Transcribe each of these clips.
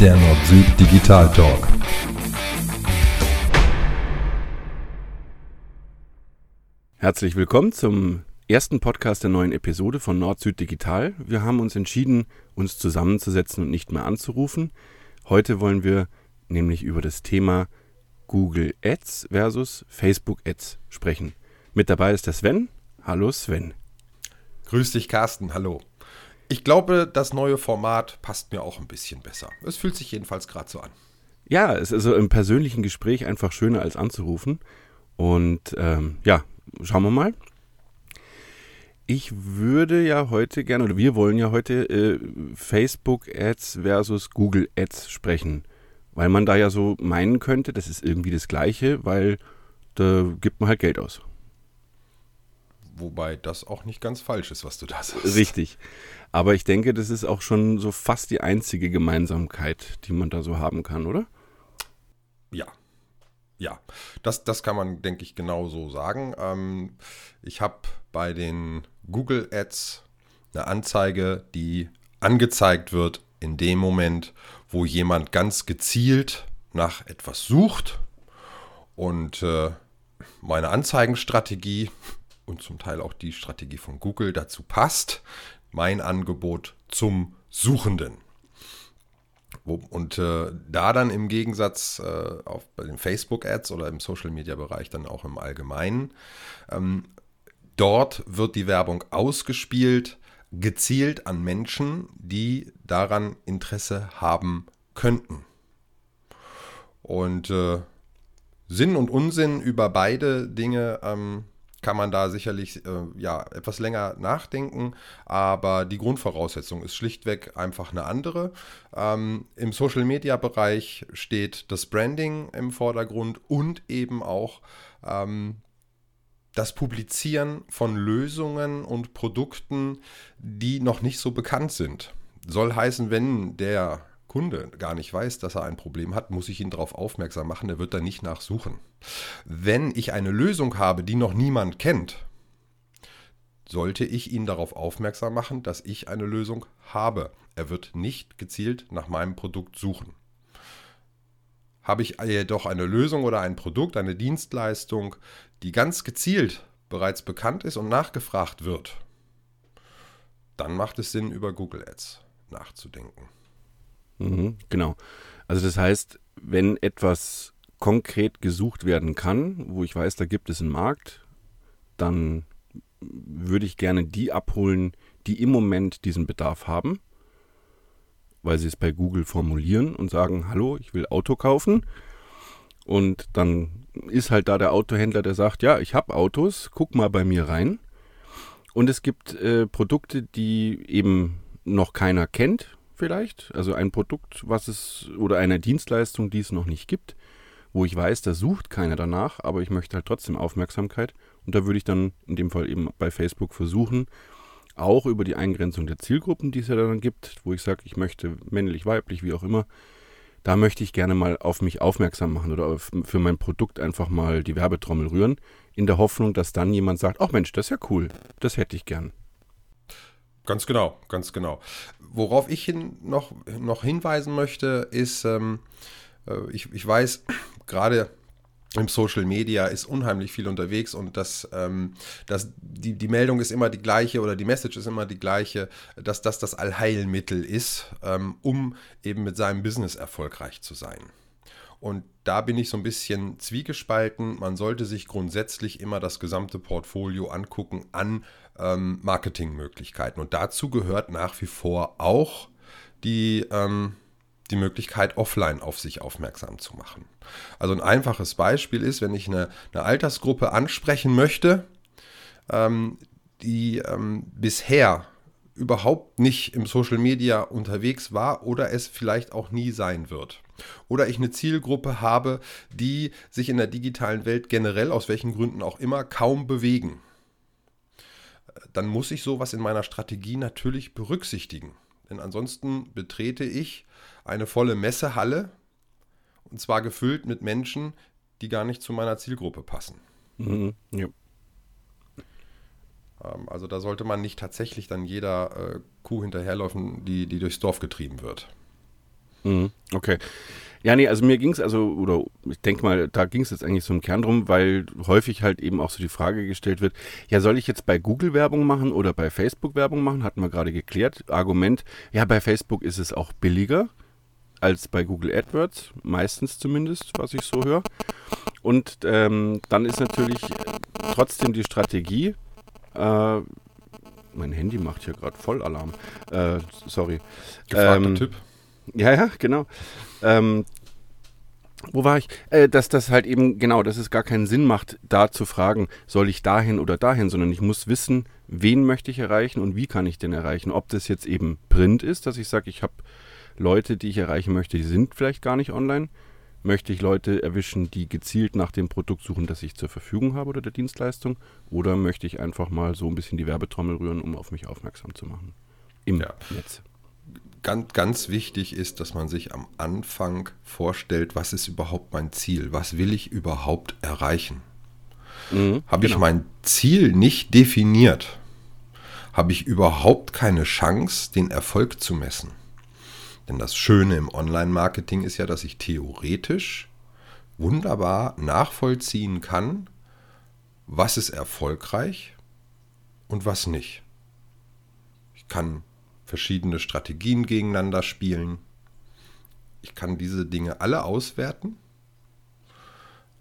der Nord-Süd Digital Talk. Herzlich willkommen zum ersten Podcast der neuen Episode von Nord-Süd Digital. Wir haben uns entschieden, uns zusammenzusetzen und nicht mehr anzurufen. Heute wollen wir nämlich über das Thema Google Ads versus Facebook Ads sprechen. Mit dabei ist der Sven. Hallo Sven. Grüß dich, Carsten. Hallo. Ich glaube, das neue Format passt mir auch ein bisschen besser. Es fühlt sich jedenfalls gerade so an. Ja, es ist so im persönlichen Gespräch einfach schöner als anzurufen. Und ähm, ja, schauen wir mal. Ich würde ja heute gerne, oder wir wollen ja heute äh, Facebook Ads versus Google Ads sprechen. Weil man da ja so meinen könnte, das ist irgendwie das Gleiche, weil da gibt man halt Geld aus. Wobei das auch nicht ganz falsch ist, was du da sagst. Richtig. Aber ich denke, das ist auch schon so fast die einzige Gemeinsamkeit, die man da so haben kann, oder? Ja. Ja, das, das kann man, denke ich, genau so sagen. Ähm, ich habe bei den Google Ads eine Anzeige, die angezeigt wird in dem Moment, wo jemand ganz gezielt nach etwas sucht. Und äh, meine Anzeigenstrategie und zum Teil auch die Strategie von Google dazu passt, mein Angebot zum Suchenden. Und äh, da dann im Gegensatz äh, auf, bei den Facebook-Ads oder im Social-Media-Bereich dann auch im Allgemeinen, ähm, dort wird die Werbung ausgespielt, gezielt an Menschen, die daran Interesse haben könnten. Und äh, Sinn und Unsinn über beide Dinge ähm, kann man da sicherlich äh, ja, etwas länger nachdenken, aber die Grundvoraussetzung ist schlichtweg einfach eine andere. Ähm, Im Social-Media-Bereich steht das Branding im Vordergrund und eben auch ähm, das Publizieren von Lösungen und Produkten, die noch nicht so bekannt sind. Soll heißen, wenn der Kunde gar nicht weiß, dass er ein Problem hat, muss ich ihn darauf aufmerksam machen, er wird da nicht nachsuchen. Wenn ich eine Lösung habe, die noch niemand kennt, sollte ich ihn darauf aufmerksam machen, dass ich eine Lösung habe. Er wird nicht gezielt nach meinem Produkt suchen. Habe ich jedoch eine Lösung oder ein Produkt, eine Dienstleistung, die ganz gezielt bereits bekannt ist und nachgefragt wird, dann macht es Sinn, über Google Ads nachzudenken. Mhm, genau. Also das heißt, wenn etwas konkret gesucht werden kann, wo ich weiß, da gibt es einen Markt, dann würde ich gerne die abholen, die im Moment diesen Bedarf haben, weil sie es bei Google formulieren und sagen, hallo, ich will Auto kaufen. Und dann ist halt da der Autohändler, der sagt, ja, ich habe Autos, guck mal bei mir rein. Und es gibt äh, Produkte, die eben noch keiner kennt, vielleicht. Also ein Produkt, was es oder eine Dienstleistung, die es noch nicht gibt, wo ich weiß, da sucht keiner danach, aber ich möchte halt trotzdem Aufmerksamkeit. Und da würde ich dann in dem Fall eben bei Facebook versuchen, auch über die Eingrenzung der Zielgruppen, die es ja dann gibt, wo ich sage, ich möchte männlich, weiblich, wie auch immer, da möchte ich gerne mal auf mich aufmerksam machen oder für mein Produkt einfach mal die Werbetrommel rühren, in der Hoffnung, dass dann jemand sagt, ach Mensch, das ist ja cool, das hätte ich gern. Ganz genau, ganz genau. Worauf ich hin noch, noch hinweisen möchte, ist, ähm, äh, ich, ich weiß, gerade im Social Media ist unheimlich viel unterwegs und das, ähm, das, die, die Meldung ist immer die gleiche oder die Message ist immer die gleiche, dass das das Allheilmittel ist, ähm, um eben mit seinem Business erfolgreich zu sein. Und da bin ich so ein bisschen zwiegespalten. Man sollte sich grundsätzlich immer das gesamte Portfolio angucken an ähm, Marketingmöglichkeiten. Und dazu gehört nach wie vor auch die, ähm, die Möglichkeit, offline auf sich aufmerksam zu machen. Also ein einfaches Beispiel ist, wenn ich eine, eine Altersgruppe ansprechen möchte, ähm, die ähm, bisher überhaupt nicht im Social Media unterwegs war oder es vielleicht auch nie sein wird. Oder ich eine Zielgruppe habe, die sich in der digitalen Welt generell aus welchen Gründen auch immer kaum bewegen. Dann muss ich sowas in meiner Strategie natürlich berücksichtigen. Denn ansonsten betrete ich eine volle Messehalle und zwar gefüllt mit Menschen, die gar nicht zu meiner Zielgruppe passen. Mhm, ja. Ähm, also da sollte man nicht tatsächlich dann jeder äh, Kuh hinterherlaufen, die, die durchs Dorf getrieben wird. Mhm, okay. Ja, nee, also mir ging es also, oder ich denke mal, da ging es jetzt eigentlich so im Kern drum, weil häufig halt eben auch so die Frage gestellt wird, ja, soll ich jetzt bei Google Werbung machen oder bei Facebook Werbung machen? Hatten wir gerade geklärt. Argument, ja, bei Facebook ist es auch billiger als bei Google AdWords, meistens zumindest, was ich so höre. Und ähm, dann ist natürlich trotzdem die Strategie, äh, mein Handy macht hier gerade Vollalarm. Äh, sorry. Gefragter ähm, Tipp. Ja, ja, genau. Ähm, wo war ich? Äh, dass das halt eben, genau, dass es gar keinen Sinn macht, da zu fragen, soll ich dahin oder dahin, sondern ich muss wissen, wen möchte ich erreichen und wie kann ich den erreichen. Ob das jetzt eben Print ist, dass ich sage, ich habe Leute, die ich erreichen möchte, die sind vielleicht gar nicht online. Möchte ich Leute erwischen, die gezielt nach dem Produkt suchen, das ich zur Verfügung habe oder der Dienstleistung? Oder möchte ich einfach mal so ein bisschen die Werbetrommel rühren, um auf mich aufmerksam zu machen? Im ja. Netz ganz, ganz wichtig ist, dass man sich am Anfang vorstellt, was ist überhaupt mein Ziel? Was will ich überhaupt erreichen? Mhm, habe genau. ich mein Ziel nicht definiert, habe ich überhaupt keine Chance, den Erfolg zu messen. Denn das Schöne im Online-Marketing ist ja, dass ich theoretisch wunderbar nachvollziehen kann, was ist erfolgreich und was nicht. Ich kann verschiedene Strategien gegeneinander spielen. Ich kann diese Dinge alle auswerten,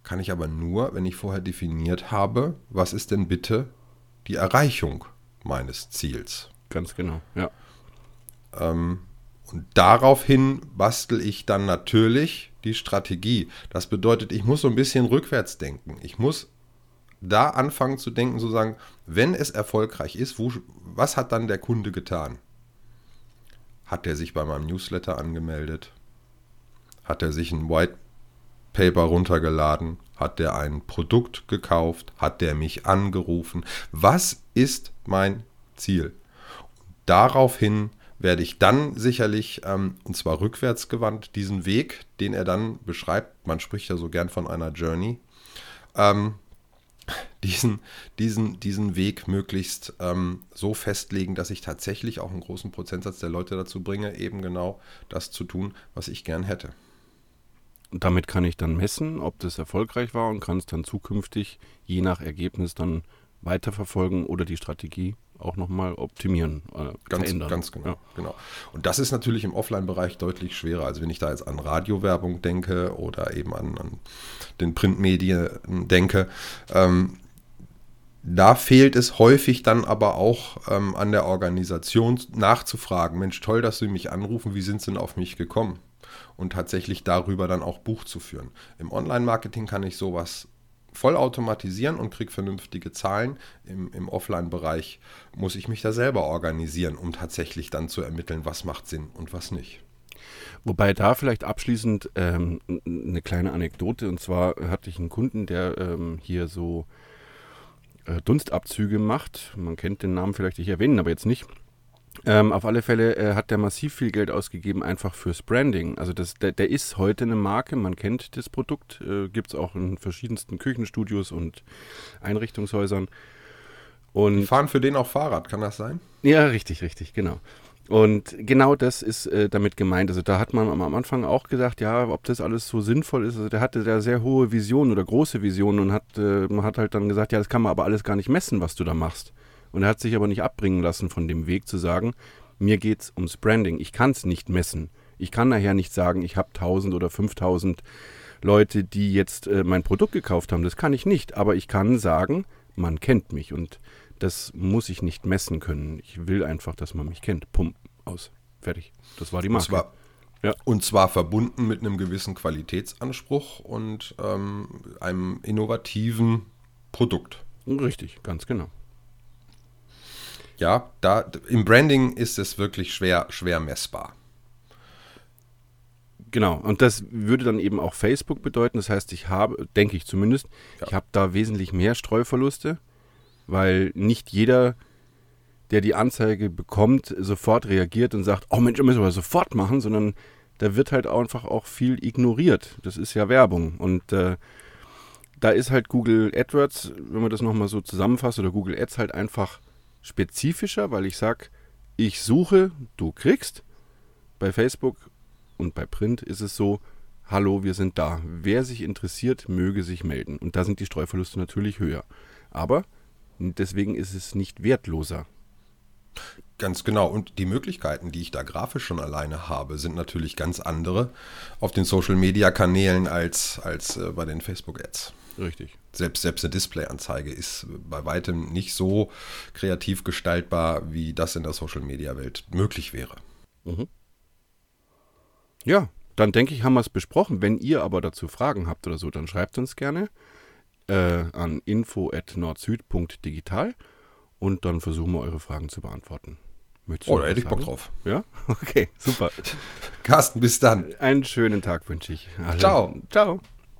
kann ich aber nur, wenn ich vorher definiert habe, was ist denn bitte die Erreichung meines Ziels. Ganz genau, ja. Ähm, und daraufhin bastel ich dann natürlich die Strategie. Das bedeutet, ich muss so ein bisschen rückwärts denken. Ich muss da anfangen zu denken, zu sagen, wenn es erfolgreich ist, wo, was hat dann der Kunde getan? Hat er sich bei meinem Newsletter angemeldet? Hat er sich ein White Paper runtergeladen? Hat er ein Produkt gekauft? Hat er mich angerufen? Was ist mein Ziel? Daraufhin werde ich dann sicherlich, ähm, und zwar rückwärtsgewandt, diesen Weg, den er dann beschreibt, man spricht ja so gern von einer Journey, ähm, diesen, diesen, diesen Weg möglichst ähm, so festlegen, dass ich tatsächlich auch einen großen Prozentsatz der Leute dazu bringe, eben genau das zu tun, was ich gern hätte. Damit kann ich dann messen, ob das erfolgreich war und kann es dann zukünftig je nach Ergebnis dann weiterverfolgen oder die Strategie auch nochmal optimieren, äh, ganz, verändern. Ganz genau, ja. genau. Und das ist natürlich im Offline-Bereich deutlich schwerer. Also wenn ich da jetzt an Radiowerbung denke oder eben an, an den Printmedien denke, ähm, da fehlt es häufig dann aber auch ähm, an der Organisation nachzufragen, Mensch, toll, dass Sie mich anrufen, wie sind Sie denn auf mich gekommen? Und tatsächlich darüber dann auch Buch zu führen. Im Online-Marketing kann ich sowas voll automatisieren und kriege vernünftige Zahlen. Im, im Offline-Bereich muss ich mich da selber organisieren, um tatsächlich dann zu ermitteln, was macht Sinn und was nicht. Wobei da vielleicht abschließend ähm, eine kleine Anekdote. Und zwar hatte ich einen Kunden, der ähm, hier so äh, Dunstabzüge macht. Man kennt den Namen vielleicht, ich erwähne ihn aber jetzt nicht. Ähm, auf alle Fälle äh, hat der massiv viel Geld ausgegeben, einfach fürs Branding. Also das, der, der ist heute eine Marke, man kennt das Produkt, äh, gibt es auch in verschiedensten Küchenstudios und Einrichtungshäusern. Und Die fahren für den auch Fahrrad, kann das sein? Ja, richtig, richtig, genau. Und genau das ist äh, damit gemeint. Also da hat man am Anfang auch gesagt, ja, ob das alles so sinnvoll ist. Also der hatte da sehr hohe Visionen oder große Visionen und hat, äh, man hat halt dann gesagt, ja, das kann man aber alles gar nicht messen, was du da machst. Und er hat sich aber nicht abbringen lassen von dem Weg zu sagen, mir geht es ums Branding. Ich kann es nicht messen. Ich kann nachher nicht sagen, ich habe 1000 oder 5000 Leute, die jetzt äh, mein Produkt gekauft haben. Das kann ich nicht. Aber ich kann sagen, man kennt mich. Und das muss ich nicht messen können. Ich will einfach, dass man mich kennt. Pump, aus. Fertig. Das war die Marke. Und zwar, ja. und zwar verbunden mit einem gewissen Qualitätsanspruch und ähm, einem innovativen Produkt. Richtig, ganz genau. Ja, da im Branding ist es wirklich schwer, schwer messbar. Genau, und das würde dann eben auch Facebook bedeuten. Das heißt, ich habe, denke ich zumindest, ja. ich habe da wesentlich mehr Streuverluste, weil nicht jeder, der die Anzeige bekommt, sofort reagiert und sagt, oh Mensch, das müssen wir sofort machen, sondern da wird halt einfach auch viel ignoriert. Das ist ja Werbung. Und äh, da ist halt Google AdWords, wenn man das nochmal so zusammenfasst, oder Google Ads halt einfach spezifischer, weil ich sage, ich suche, du kriegst. Bei Facebook und bei Print ist es so, hallo, wir sind da. Wer sich interessiert, möge sich melden. Und da sind die Streuverluste natürlich höher. Aber deswegen ist es nicht wertloser. Ganz genau. Und die Möglichkeiten, die ich da grafisch schon alleine habe, sind natürlich ganz andere auf den Social-Media-Kanälen als, als äh, bei den Facebook-Ads. Richtig. Selbst, selbst eine Display-Anzeige ist bei weitem nicht so kreativ gestaltbar, wie das in der Social-Media-Welt möglich wäre. Mhm. Ja, dann denke ich, haben wir es besprochen. Wenn ihr aber dazu Fragen habt oder so, dann schreibt uns gerne äh, an info.nordsüd.digital und dann versuchen wir eure Fragen zu beantworten. Möchtest oh, da hätte ich Bock drauf. Ja? Okay, super. Carsten, bis dann. Einen schönen Tag wünsche ich. Also, Ciao. Ciao.